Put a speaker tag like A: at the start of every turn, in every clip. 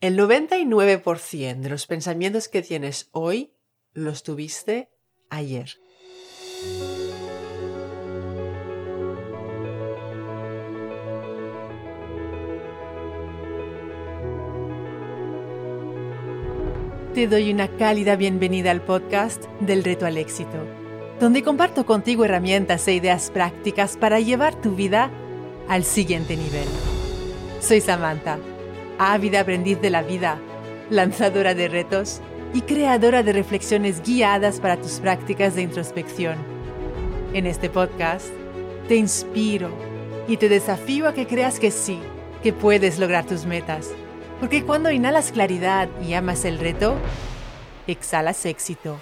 A: El 99% de los pensamientos que tienes hoy los tuviste ayer. Te doy una cálida bienvenida al podcast del reto al éxito, donde comparto contigo herramientas e ideas prácticas para llevar tu vida al siguiente nivel. Soy Samantha ávida aprendiz de la vida, lanzadora de retos y creadora de reflexiones guiadas para tus prácticas de introspección. En este podcast te inspiro y te desafío a que creas que sí, que puedes lograr tus metas, porque cuando inhalas claridad y amas el reto, exhalas éxito.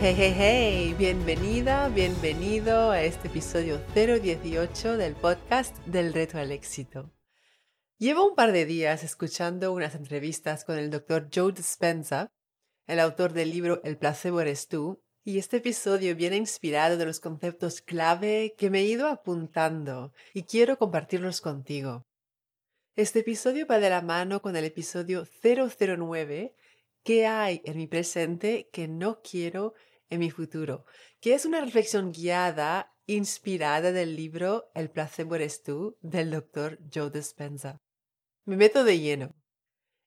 A: Hey, hey, hey, bienvenida, bienvenido a este episodio 018 del podcast del reto al éxito. Llevo un par de días escuchando unas entrevistas con el doctor Joe Dispenza, el autor del libro El placebo eres tú, y este episodio viene inspirado de los conceptos clave que me he ido apuntando y quiero compartirlos contigo. Este episodio va de la mano con el episodio 009, ¿Qué hay en mi presente que no quiero en mi futuro, que es una reflexión guiada, inspirada del libro El placebo eres tú, del doctor Joe Dispenza. Me meto de lleno.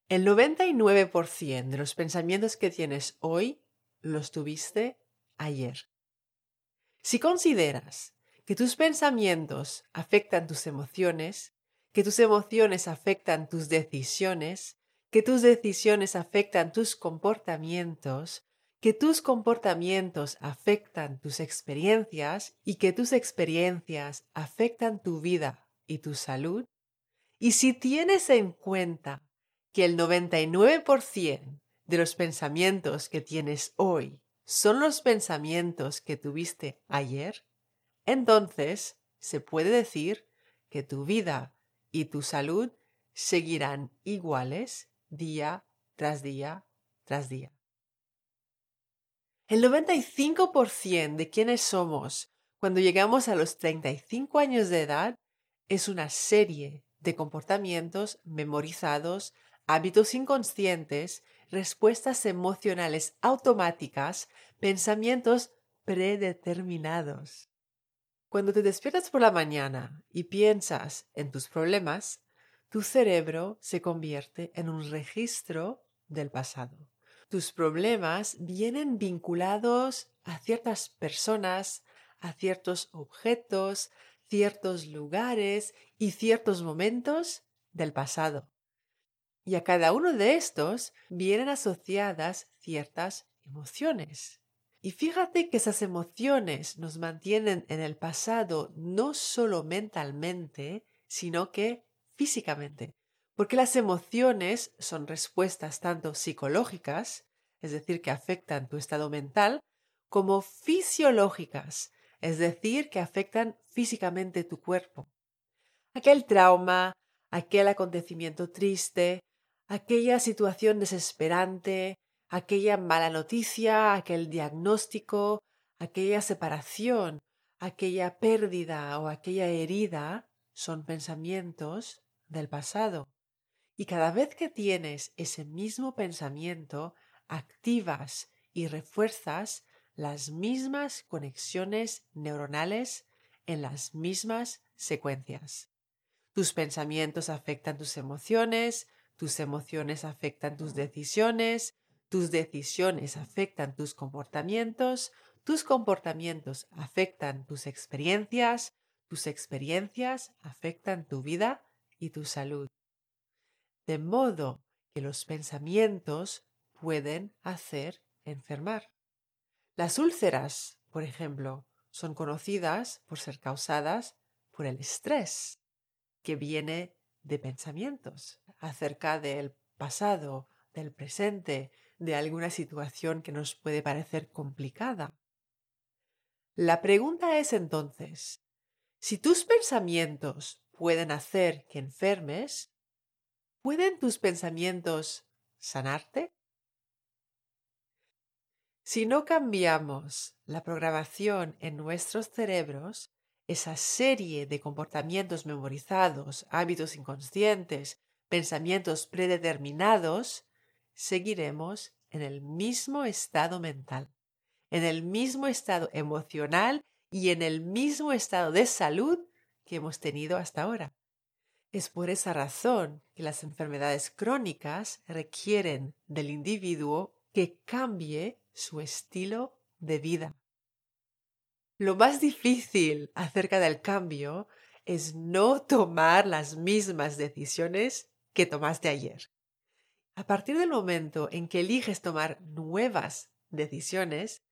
A: El 99% de los pensamientos que tienes hoy los tuviste ayer. Si consideras que tus pensamientos afectan tus emociones, que tus emociones afectan tus decisiones, que tus decisiones afectan tus comportamientos, que tus comportamientos afectan tus experiencias y que tus experiencias afectan tu vida y tu salud, y si tienes en cuenta que el 99% de los pensamientos que tienes hoy son los pensamientos que tuviste ayer, entonces se puede decir que tu vida y tu salud seguirán iguales día tras día tras día. El 95% de quienes somos cuando llegamos a los 35 años de edad es una serie de comportamientos memorizados, hábitos inconscientes, respuestas emocionales automáticas, pensamientos predeterminados. Cuando te despiertas por la mañana y piensas en tus problemas, tu cerebro se convierte en un registro del pasado tus problemas vienen vinculados a ciertas personas, a ciertos objetos, ciertos lugares y ciertos momentos del pasado. Y a cada uno de estos vienen asociadas ciertas emociones. Y fíjate que esas emociones nos mantienen en el pasado no solo mentalmente, sino que físicamente porque las emociones son respuestas tanto psicológicas, es decir, que afectan tu estado mental, como fisiológicas, es decir, que afectan físicamente tu cuerpo. Aquel trauma, aquel acontecimiento triste, aquella situación desesperante, aquella mala noticia, aquel diagnóstico, aquella separación, aquella pérdida o aquella herida son pensamientos del pasado. Y cada vez que tienes ese mismo pensamiento, activas y refuerzas las mismas conexiones neuronales en las mismas secuencias. Tus pensamientos afectan tus emociones, tus emociones afectan tus decisiones, tus decisiones afectan tus comportamientos, tus comportamientos afectan tus experiencias, tus experiencias afectan tu vida y tu salud de modo que los pensamientos pueden hacer enfermar. Las úlceras, por ejemplo, son conocidas por ser causadas por el estrés que viene de pensamientos acerca del pasado, del presente, de alguna situación que nos puede parecer complicada. La pregunta es entonces, si tus pensamientos pueden hacer que enfermes, ¿Pueden tus pensamientos sanarte? Si no cambiamos la programación en nuestros cerebros, esa serie de comportamientos memorizados, hábitos inconscientes, pensamientos predeterminados, seguiremos en el mismo estado mental, en el mismo estado emocional y en el mismo estado de salud que hemos tenido hasta ahora. Es por esa razón que las enfermedades crónicas requieren del individuo que cambie su estilo de vida. Lo más difícil acerca del cambio es no tomar las mismas decisiones que tomaste ayer. A partir del momento en que eliges tomar nuevas decisiones,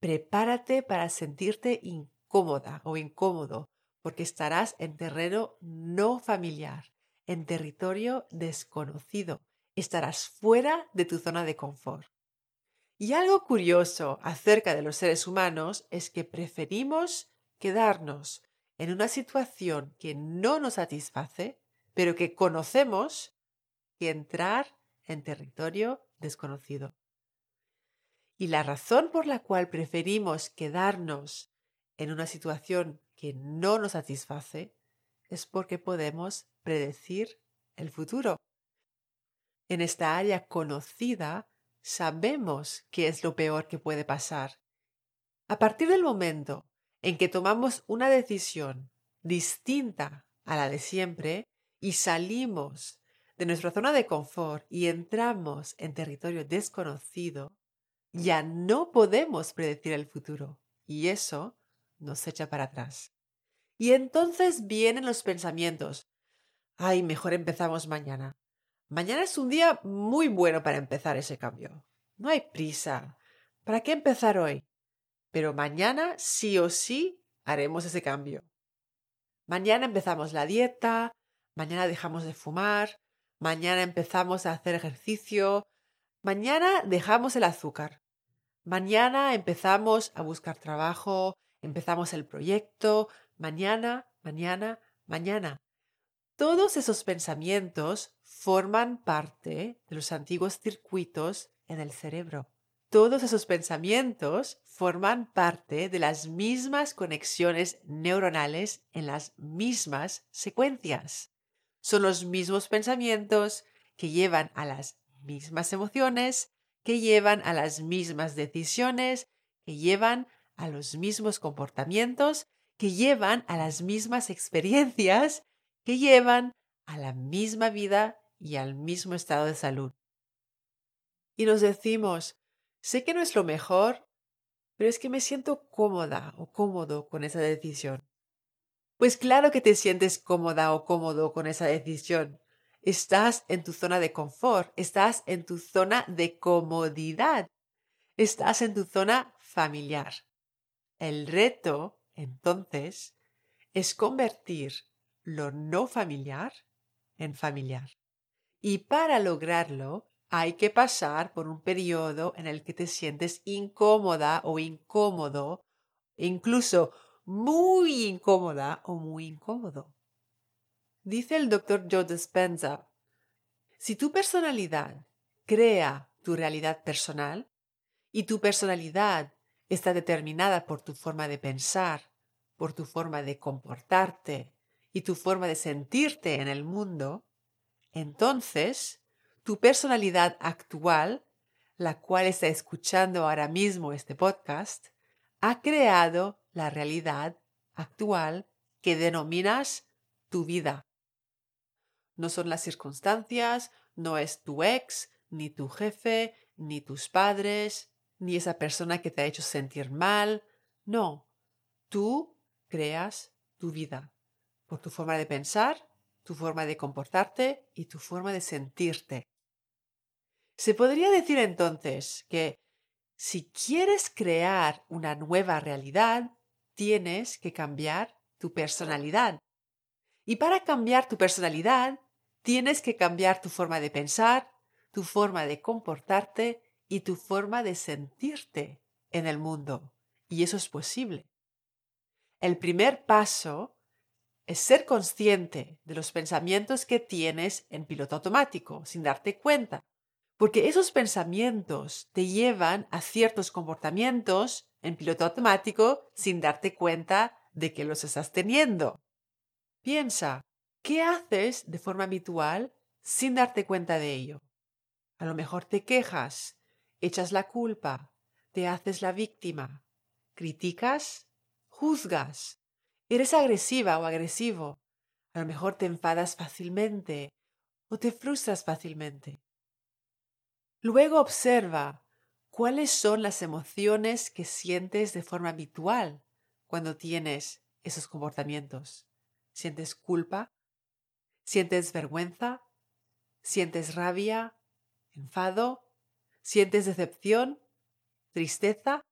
A: prepárate para sentirte incómoda o incómodo, porque estarás en terreno no familiar, en territorio desconocido, estarás fuera de tu zona de confort. Y algo curioso acerca de los seres humanos es que preferimos quedarnos en una situación que no nos satisface, pero que conocemos, que entrar en territorio desconocido. Y la razón por la cual preferimos quedarnos en una situación que no nos satisface es porque podemos predecir el futuro. En esta área conocida sabemos qué es lo peor que puede pasar. A partir del momento en que tomamos una decisión distinta a la de siempre y salimos de nuestra zona de confort y entramos en territorio desconocido, ya no podemos predecir el futuro y eso nos echa para atrás. Y entonces vienen los pensamientos. Ay, mejor empezamos mañana. Mañana es un día muy bueno para empezar ese cambio. No hay prisa. ¿Para qué empezar hoy? Pero mañana sí o sí haremos ese cambio. Mañana empezamos la dieta, mañana dejamos de fumar, mañana empezamos a hacer ejercicio, mañana dejamos el azúcar, mañana empezamos a buscar trabajo, empezamos el proyecto, mañana, mañana, mañana. Todos esos pensamientos forman parte de los antiguos circuitos en el cerebro. Todos esos pensamientos forman parte de las mismas conexiones neuronales en las mismas secuencias son los mismos pensamientos que llevan a las mismas emociones, que llevan a las mismas decisiones, que llevan a los mismos comportamientos, que llevan a las mismas experiencias, que llevan a la misma vida y al mismo estado de salud. Y nos decimos, sé que no es lo mejor, pero es que me siento cómoda o cómodo con esa decisión. Pues claro que te sientes cómoda o cómodo con esa decisión. Estás en tu zona de confort, estás en tu zona de comodidad, estás en tu zona familiar. El reto, entonces, es convertir lo no familiar en familiar. Y para lograrlo, hay que pasar por un periodo en el que te sientes incómoda o incómodo, incluso muy incómoda o muy incómodo. Dice el doctor Joe Dispenza, si tu personalidad crea tu realidad personal y tu personalidad está determinada por tu forma de pensar, por tu forma de comportarte y tu forma de sentirte en el mundo, entonces tu personalidad actual, la cual está escuchando ahora mismo este podcast, ha creado la realidad actual que denominas tu vida. No son las circunstancias, no es tu ex, ni tu jefe, ni tus padres, ni esa persona que te ha hecho sentir mal. No, tú creas tu vida por tu forma de pensar, tu forma de comportarte y tu forma de sentirte. Se podría decir entonces que si quieres crear una nueva realidad, tienes que cambiar tu personalidad. Y para cambiar tu personalidad, tienes que cambiar tu forma de pensar, tu forma de comportarte y tu forma de sentirte en el mundo. Y eso es posible. El primer paso es ser consciente de los pensamientos que tienes en piloto automático, sin darte cuenta. porque esos pensamientos te llevan a ciertos comportamientos en piloto automático sin darte cuenta de que los estás teniendo. Piensa, ¿qué haces de forma habitual sin darte cuenta de ello? A lo mejor te quejas, echas la culpa, te haces la víctima, criticas, juzgas, eres agresiva o agresivo, a lo mejor te enfadas fácilmente o te frustras fácilmente. Luego observa cuáles son las emociones que sientes de forma habitual cuando tienes esos comportamientos. ¿Sientes culpa? ¿Sientes vergüenza? ¿Sientes rabia? ¿Enfado? ¿Sientes decepción? ¿Tristeza?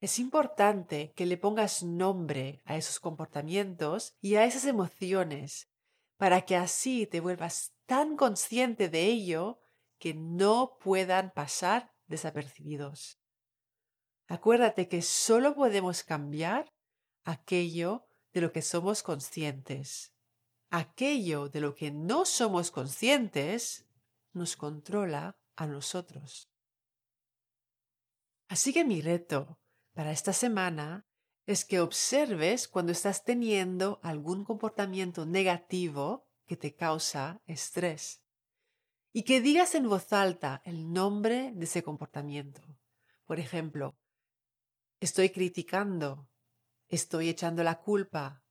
A: Es importante que le pongas nombre a esos comportamientos y a esas emociones para que así te vuelvas tan consciente de ello que no puedan pasar desapercibidos. Acuérdate que solo podemos cambiar aquello de lo que somos conscientes. Aquello de lo que no somos conscientes nos controla a nosotros. Así que mi reto para esta semana es que observes cuando estás teniendo algún comportamiento negativo que te causa estrés y que digas en voz alta el nombre de ese comportamiento. Por ejemplo, estoy criticando, estoy echando la culpa,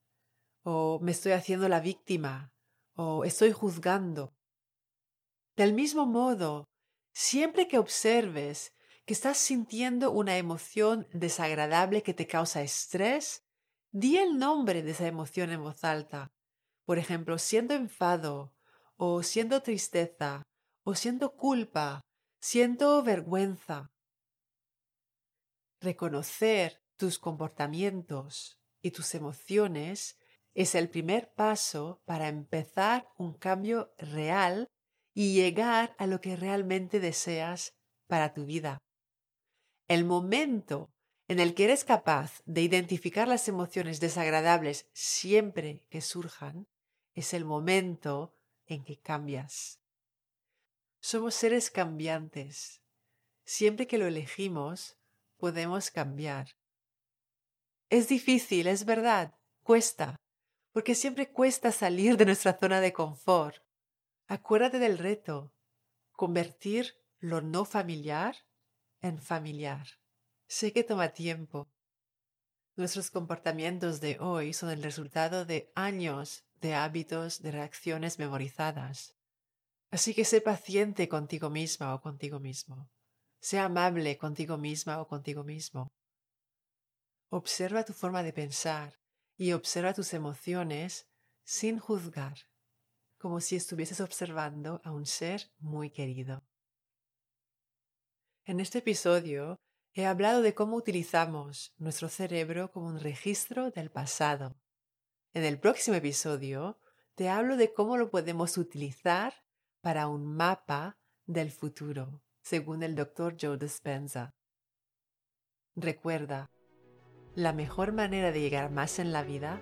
A: o me estoy haciendo la víctima, o estoy juzgando. Del mismo modo, siempre que observes que estás sintiendo una emoción desagradable que te causa estrés, di el nombre de esa emoción en voz alta. Por ejemplo, siendo enfado, o siendo tristeza, o siento culpa, siento vergüenza. Reconocer tus comportamientos y tus emociones es el primer paso para empezar un cambio real y llegar a lo que realmente deseas para tu vida. El momento en el que eres capaz de identificar las emociones desagradables siempre que surjan es el momento en que cambias. Somos seres cambiantes. Siempre que lo elegimos, podemos cambiar. Es difícil, es verdad, cuesta, porque siempre cuesta salir de nuestra zona de confort. Acuérdate del reto, convertir lo no familiar en familiar. Sé que toma tiempo. Nuestros comportamientos de hoy son el resultado de años de hábitos, de reacciones memorizadas. Así que sé paciente contigo misma o contigo mismo. Sé amable contigo misma o contigo mismo. Observa tu forma de pensar y observa tus emociones sin juzgar, como si estuvieses observando a un ser muy querido. En este episodio he hablado de cómo utilizamos nuestro cerebro como un registro del pasado. En el próximo episodio te hablo de cómo lo podemos utilizar para un mapa del futuro, según el Dr. Joe Dispenza. Recuerda, la mejor manera de llegar más en la vida